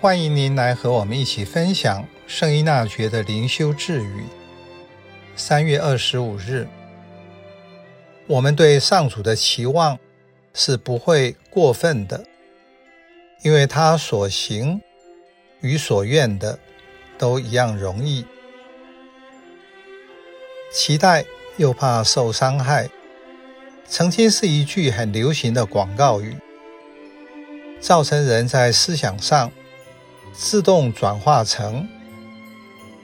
欢迎您来和我们一起分享圣依纳爵的灵修智语。三月二十五日，我们对上主的期望是不会过分的，因为他所行与所愿的都一样容易。期待又怕受伤害，曾经是一句很流行的广告语，造成人在思想上。自动转化成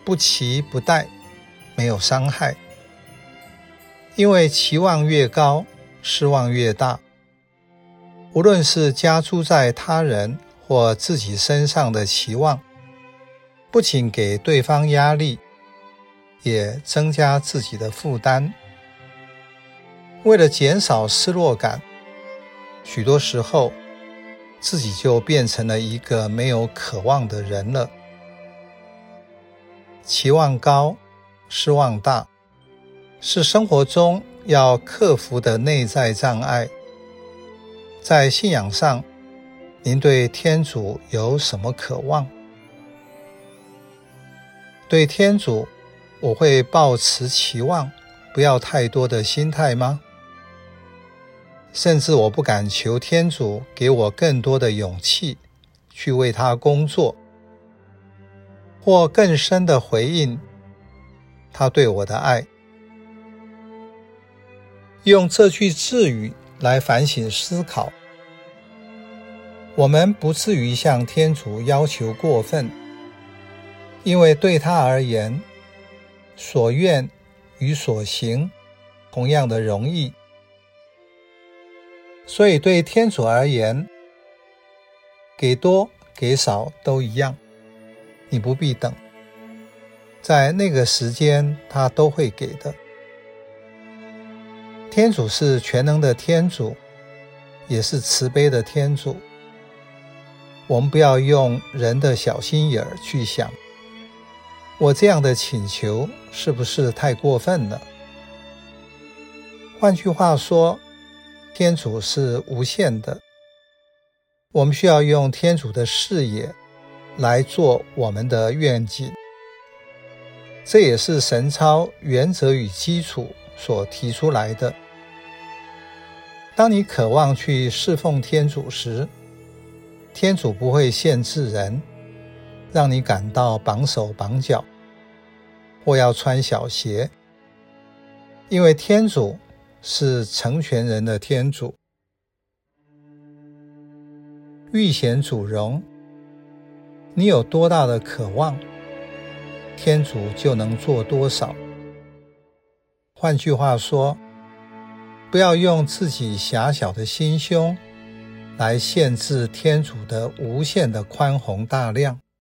不期不待，没有伤害。因为期望越高，失望越大。无论是加诸在他人或自己身上的期望，不仅给对方压力，也增加自己的负担。为了减少失落感，许多时候，自己就变成了一个没有渴望的人了。期望高，失望大，是生活中要克服的内在障碍。在信仰上，您对天主有什么渴望？对天主，我会抱持期望，不要太多的心态吗？甚至我不敢求天主给我更多的勇气去为他工作，或更深的回应他对我的爱。用这句字语来反省思考，我们不至于向天主要求过分，因为对他而言，所愿与所行同样的容易。所以，对天主而言，给多给少都一样，你不必等，在那个时间他都会给的。天主是全能的天主，也是慈悲的天主。我们不要用人的小心眼儿去想，我这样的请求是不是太过分了？换句话说，天主是无限的，我们需要用天主的视野来做我们的愿景。这也是神操原则与基础所提出来的。当你渴望去侍奉天主时，天主不会限制人，让你感到绑手绑脚，或要穿小鞋，因为天主。是成全人的天主，遇险主荣，你有多大的渴望，天主就能做多少。换句话说，不要用自己狭小的心胸来限制天主的无限的宽宏大量。